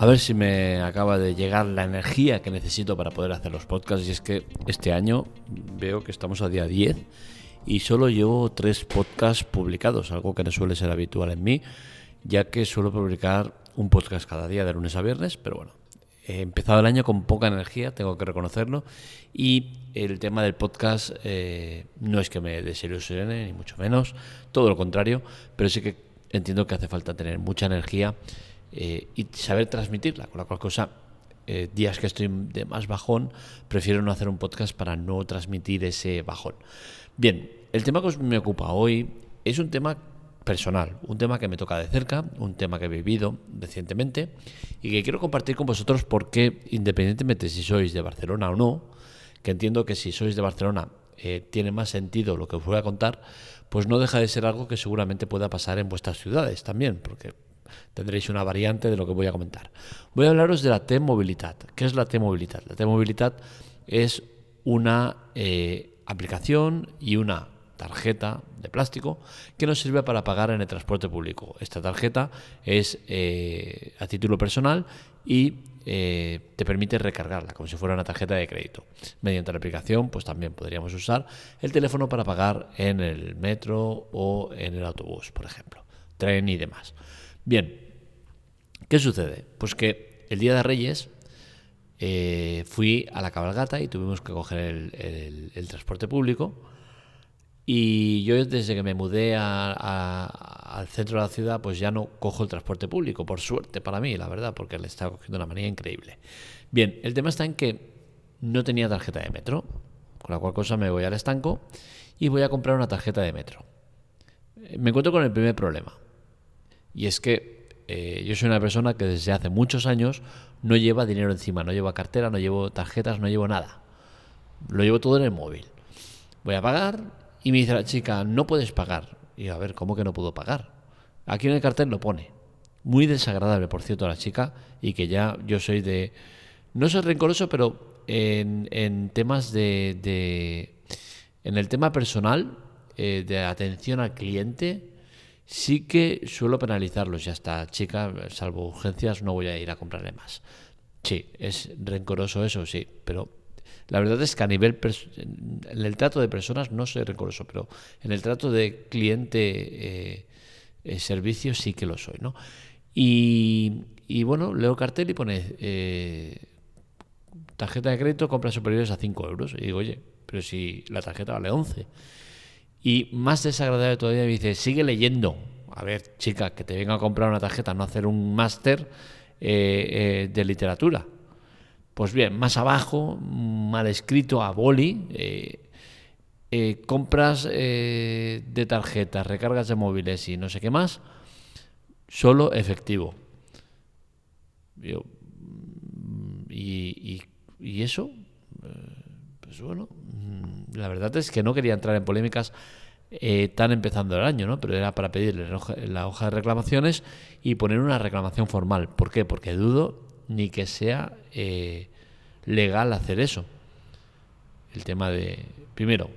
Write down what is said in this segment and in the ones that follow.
A ver si me acaba de llegar la energía que necesito para poder hacer los podcasts. Y es que este año veo que estamos a día 10 y solo llevo tres podcasts publicados, algo que no suele ser habitual en mí, ya que suelo publicar un podcast cada día de lunes a viernes, pero bueno, he empezado el año con poca energía, tengo que reconocerlo, y el tema del podcast eh, no es que me desilusione, ni mucho menos, todo lo contrario, pero sí que entiendo que hace falta tener mucha energía eh, y saber transmitirla, con la cual cosa, eh, días que estoy de más bajón, prefiero no hacer un podcast para no transmitir ese bajón. Bien, el tema que me ocupa hoy es un tema personal, un tema que me toca de cerca, un tema que he vivido recientemente y que quiero compartir con vosotros porque independientemente si sois de Barcelona o no, que entiendo que si sois de Barcelona eh, tiene más sentido lo que os voy a contar, pues no deja de ser algo que seguramente pueda pasar en vuestras ciudades también, porque tendréis una variante de lo que voy a comentar. Voy a hablaros de la T-Movilidad. ¿Qué es la T-Movilidad? La T-Movilidad es una eh, aplicación y una tarjeta de plástico que nos sirve para pagar en el transporte público. Esta tarjeta es eh, a título personal y eh, te permite recargarla como si fuera una tarjeta de crédito. Mediante la aplicación, pues también podríamos usar el teléfono para pagar en el metro o en el autobús, por ejemplo, tren y demás. Bien, ¿qué sucede? Pues que el día de Reyes eh, fui a la cabalgata y tuvimos que coger el transporte público y yo desde que me mudé al centro de la ciudad, pues ya no cojo el transporte público, por suerte para mí, la verdad, porque le estaba cogiendo una manera increíble. Bien, el tema está en que no tenía tarjeta de metro, con la cual cosa me voy al estanco y voy a comprar una tarjeta de metro. Me encuentro con el primer problema, y es que eh, yo soy una persona que desde hace muchos años no lleva dinero encima, no llevo cartera, no llevo tarjetas, no llevo nada. Lo llevo todo en el móvil. Voy a pagar y me dice la chica, no puedes pagar. Y a ver, ¿cómo que no puedo pagar? Aquí en el cartel lo pone. Muy desagradable, por cierto, a la chica y que ya yo soy de... No soy rencoroso, pero en, temas de, En el tema personal, eh, de atención al cliente, sí que suelo penalizarlos. Ya está, chica, salvo urgencias, no voy a ir a comprarle más. Sí, es rencoroso eso, sí, pero la verdad es que a nivel, en el trato de personas no soy rencoroso, pero en el trato de cliente eh, eh, servicio sí que lo soy, ¿no? Y, bueno, leo cartel y pone eh, tarjeta de crédito, compras superiores a 5 euros. Y digo, oye, pero si la tarjeta vale 11. Y más desagradable todavía me dice, sigue leyendo. A ver, chica, que te venga a comprar una tarjeta, no hacer un máster de literatura. Pues bien, más abajo, mal escrito a boli, eh, eh, compras eh, de tarjetas, recargas de móviles y no sé qué más, solo efectivo. Mm, y, eso, pues bueno, mm, la verdad es que no quería entrar en polémicas tan empezando el año, ¿no? Pero era para pedirle la hoja de reclamaciones y poner una reclamación formal. ¿Por qué? Porque dudo ni que sea eh, legal hacer eso. El tema de, primero,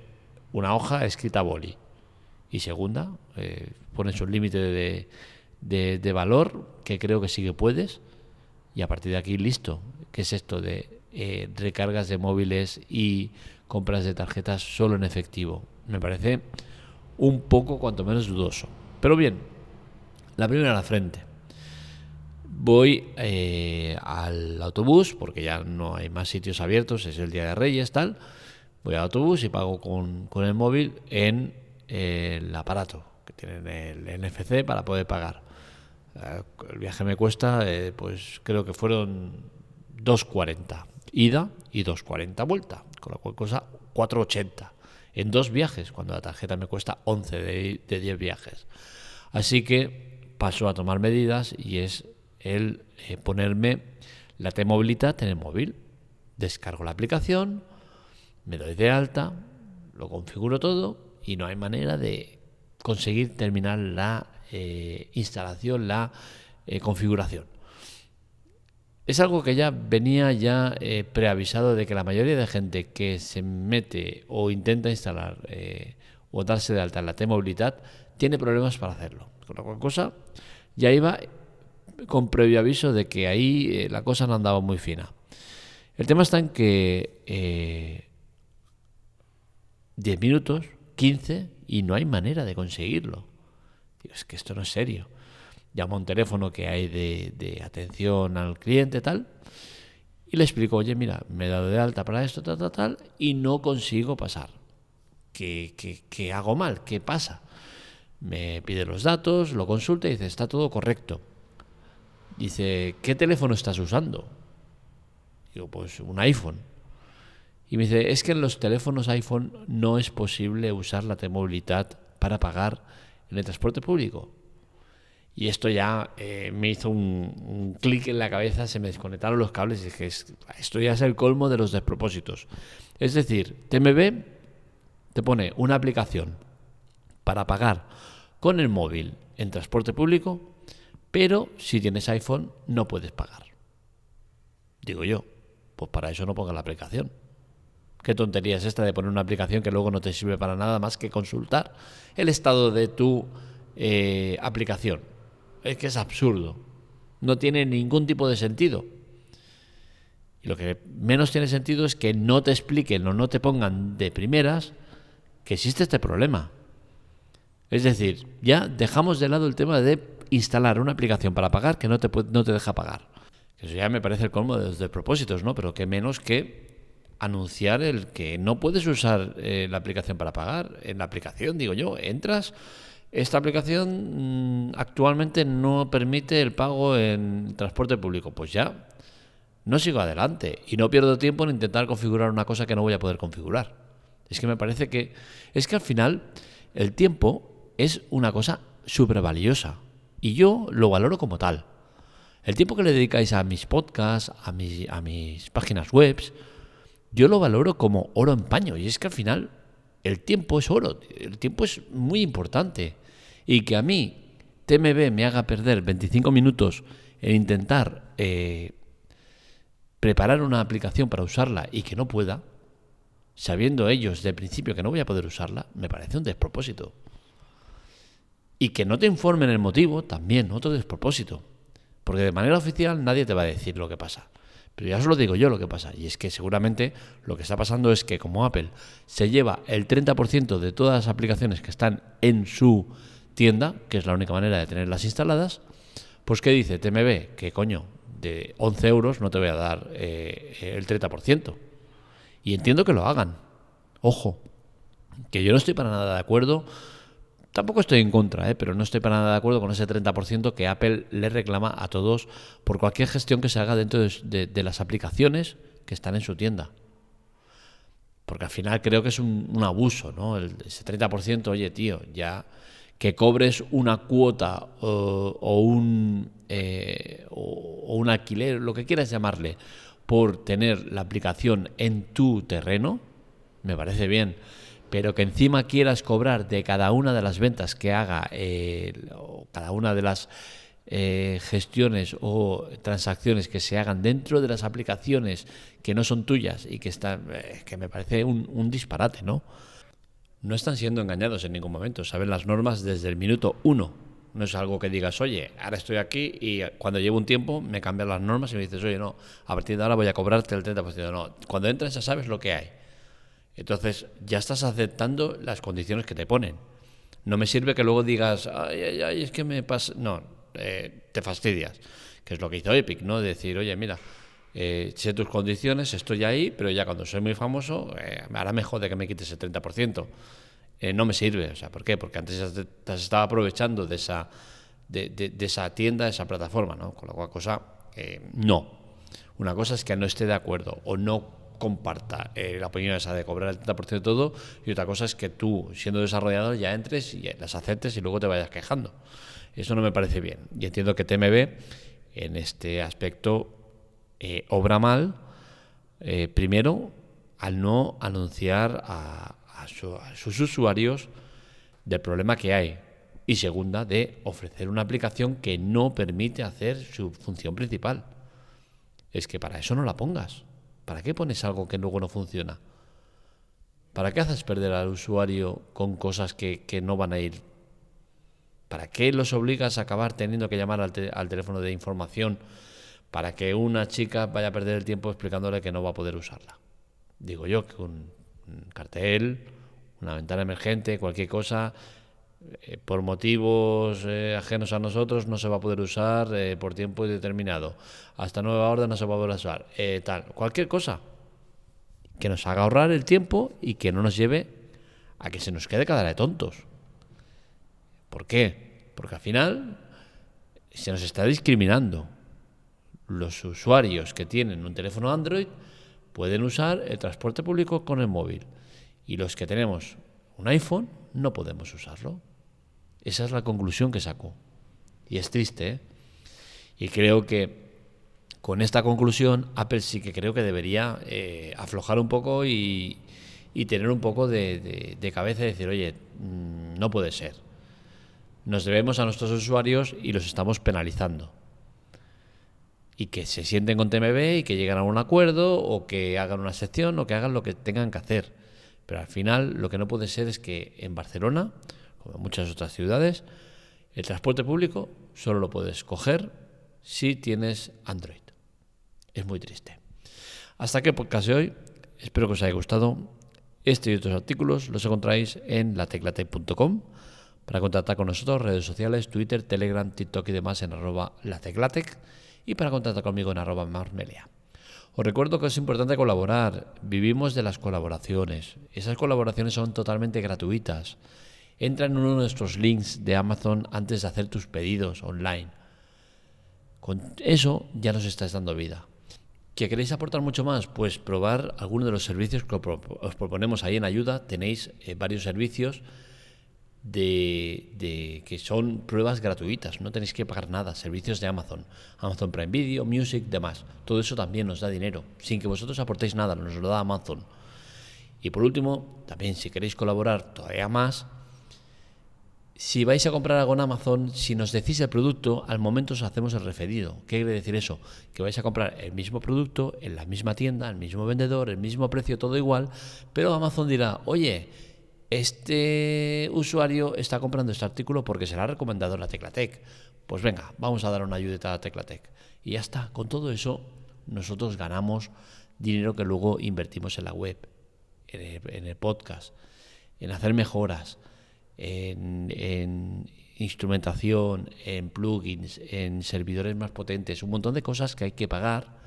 una hoja escrita a boli. Y segunda, eh, pones un límite de, de, valor que creo que sí que puedes. Y a partir de aquí, listo. ¿Qué es esto de eh, recargas de móviles y compras de tarjetas solo en efectivo? Me parece un poco, cuanto menos, dudoso. Pero bien, la primera la frente voy eh, al autobús, porque ya no hay más sitios abiertos, es el Día de Reyes, tal. Voy al autobús y pago con, el móvil en el aparato que tienen el NFC para poder pagar. Eh, el viaje me cuesta, eh, pues creo que fueron 2.40 ida y 2.40 vuelta, con la cual cosa 4.80 en dos viajes, cuando la tarjeta me cuesta 11 de, de 10 viajes. Así que paso a tomar medidas y es el eh, ponerme la T-Movilidad en el móvil. Descargo la aplicación, me doy de alta, lo configuro todo y no hay manera de conseguir terminar la eh, instalación, la eh, configuración. Es algo que ya venía ya preavisado de que la mayoría de gente que se mete o intenta instalar o darse de alta en la T-Movilidad tiene problemas para hacerlo. Con la cual cosa ya iba con previo aviso de que ahí eh, la cosa no andaba muy fina. El tema está en que 10 minutos, 15, y no hay manera de conseguirlo. es que esto no es serio. Llamo a un teléfono que hay de, atención al cliente, tal, y le explico, oye, mira, me he dado de alta para esto, tal, tal, tal, y no consigo pasar. ¿Qué, qué, hago mal? ¿Qué pasa? Me pide los datos, lo consulta y dice, está todo correcto. Dice, ¿qué teléfono estás usando? Digo, pues un iPhone. Y me dice, es que en los teléfonos iPhone no es posible usar la T-Movilidad para pagar en el transporte público. Y esto ya eh, me hizo un, clic en la cabeza, se me desconectaron los cables y dije, esto ya es el colmo de los despropósitos. Es decir, TMB te pone una aplicación para pagar con el móvil en transporte público, pero si tienes iPhone no puedes pagar. Digo yo, pues para eso no ponga la aplicación. ¿Qué tontería es esta de poner una aplicación que luego no te sirve para nada más que consultar el estado de tu eh, aplicación? Es que es absurdo. No tiene ningún tipo de sentido. Y lo que menos tiene sentido es que no te expliquen o no te pongan de primeras que existe este problema. Es decir, ya dejamos de lado el tema de instalar una aplicación para pagar que no te, no te deja pagar. Eso ya me parece el colmo de los propósitos, ¿no? Pero que menos que anunciar el que no puedes usar eh, la aplicación para pagar. En la aplicación, digo yo, entras esta aplicación mm, actualmente no permite el pago en transporte público. Pues ya, no sigo adelante y no pierdo tiempo en intentar configurar una cosa que no voy a poder configurar. Es que me parece que es que al final el tiempo es una cosa súper valiosa y yo lo valoro como tal. El tiempo que le dedicáis a mis podcasts, a mis, a mis páginas web, yo lo valoro como oro en paño. Y es que al final el tiempo es oro, el tiempo es muy importante y que a mí TMB me haga perder 25 minutos en intentar eh, preparar una aplicación para usarla y que no pueda, sabiendo ellos de principio que no voy a poder usarla, me parece un despropósito. Y que no te informen el motivo, también otro despropósito. Porque de manera oficial nadie te va a decir lo que pasa. Pero ya os lo digo yo lo que pasa. Y es que seguramente lo que está pasando es que como Apple se lleva el 30% de todas las aplicaciones que están en su tienda, que es la única manera de tenerlas instaladas, pues ¿qué dice TMB? Que coño, de 11 euros no te voy a dar eh, el 30%. Y entiendo que lo hagan. Ojo, que yo no estoy para nada de acuerdo. Tampoco estoy en contra, ¿eh? pero no estoy para nada de acuerdo con ese 30% que Apple le reclama a todos por cualquier gestión que se haga dentro de, las aplicaciones que están en su tienda. Porque al final creo que es un, un abuso, ¿no? El, ese 30%, oye, tío, ya que cobres una cuota o, un, eh, o, un alquiler, lo que quieras llamarle, por tener la aplicación en tu terreno, me parece bien. Pero que encima quieras cobrar de cada una de las ventas que haga, eh, o cada una de las eh, gestiones o transacciones que se hagan dentro de las aplicaciones que no son tuyas y que están, que me parece un disparate, ¿no? No están siendo engañados en ningún momento, saben las normas desde el minuto uno. No es algo que digas, oye, ahora estoy aquí y cuando llevo un tiempo me cambian las normas y me dices, oye, no, a partir de ahora voy a cobrarte el 30%. No, cuando entras ya sabes lo que hay. Entonces ya estás aceptando las condiciones que te ponen. No me sirve que luego digas, ay, ay, ay, es que me pasa. No, eh, te fastidias. Que es lo que hizo Epic, ¿no? Decir, oye, mira, eh, sé tus condiciones, estoy ahí, pero ya cuando soy muy famoso, eh, ahora me jode que me quites el 30%. Eh, no me sirve, o sea, ¿por qué? Porque antes te, estaba aprovechando de esa, de, esa tienda, de esa plataforma, ¿no? Con la cual cosa, eh, no. Una cosa es que no esté de acuerdo o no comparta la opinión esa de cobrar el 30% de todo y otra cosa es que tú, siendo desarrollador, ya entres y las aceptes y luego te vayas quejando. Eso no me parece bien. Y entiendo que TMB en este aspecto eh, obra mal, eh, primero, al no anunciar a, sus usuarios del problema que hay. Y segunda, de ofrecer una aplicación que no permite hacer su función principal. Es que para eso no la pongas. ¿Para qué pones algo que luego no funciona? ¿Para qué haces perder al usuario con cosas que, que no van a ir? ¿Para qué los obligas a acabar teniendo que llamar al, al teléfono de información para que una chica vaya a perder el tiempo explicándole que no va a poder usarla? Digo yo que un, cartel, una ventana emergente, cualquier cosa, eh, por motivos eh, ajenos a nosotros no se va a poder usar eh, por tiempo indeterminado. Hasta nueva orden no se va a poder usar. tal, cualquier cosa que nos haga ahorrar el tiempo y que no nos lleve a que se nos quede cada de tontos. ¿Por qué? Porque al final se nos está discriminando. Los usuarios que tienen un teléfono Android pueden usar el transporte público con el móvil y los que tenemos un iPhone no podemos usarlo. Esa es la conclusión que saco. Y es triste. ¿eh? Y creo que con esta conclusión Apple sí que creo que debería eh, aflojar un poco y, tener un poco de, cabeza y decir, oye, mm, no puede ser. Nos debemos a nuestros usuarios y los estamos penalizando y que se sienten con TMB y que lleguen a un acuerdo o que hagan una sección o que hagan lo que tengan que hacer. Pero al final lo que no puede ser es que en Barcelona, como en muchas otras ciudades, el transporte público solo lo puedes coger si tienes Android. Es muy triste. Hasta aquí el podcast de hoy. Espero que os haya gustado. Este y otros artículos los encontráis en lateclatec.com. Para contactar con nosotros, redes sociales, Twitter, Telegram, TikTok y demás en arroba lateclatec y para contactar conmigo en arroba marmelia. Os recuerdo que es importante colaborar, vivimos de las colaboraciones, esas colaboraciones son totalmente gratuitas. Entra en uno de nuestros links de Amazon antes de hacer tus pedidos online. Con eso ya nos estás dando vida. ¿Que queréis aportar mucho más? Pues probar alguno de los servicios que os proponemos ahí en ayuda. Tenéis eh, varios servicios de, que son pruebas gratuitas, no tenéis que pagar nada, servicios de Amazon, Amazon Prime Video, Music, demás. Todo eso también nos da dinero, sin que vosotros aportéis nada, nos lo da Amazon. Y por último, también si queréis colaborar todavía más, si vais a comprar algo en Amazon, si nos decís el producto, al momento os hacemos el referido. ¿Qué quiere decir eso? Que vais a comprar el mismo producto en la misma tienda, el mismo vendedor, el mismo precio, todo igual, pero Amazon dirá, oye, este usuario está comprando este artículo porque se le ha recomendado la Teclatec. Pues venga, vamos a dar una ayudita a la Teclatec. Y ya está, con todo eso nosotros ganamos dinero que luego invertimos en la web, en el, podcast, en hacer mejoras, en, instrumentación, en plugins, en servidores más potentes, un montón de cosas que hay que pagar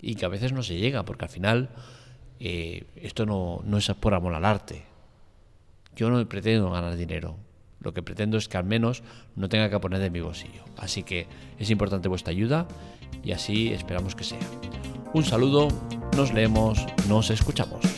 y que a veces no se llega, porque al final eh, esto no, no es por amor al arte, yo no pretendo ganar dinero. Lo que pretendo es que al menos no tenga que poner de mi bolsillo. Así que es importante vuestra ayuda y así esperamos que sea. Un saludo, nos leemos, nos escuchamos.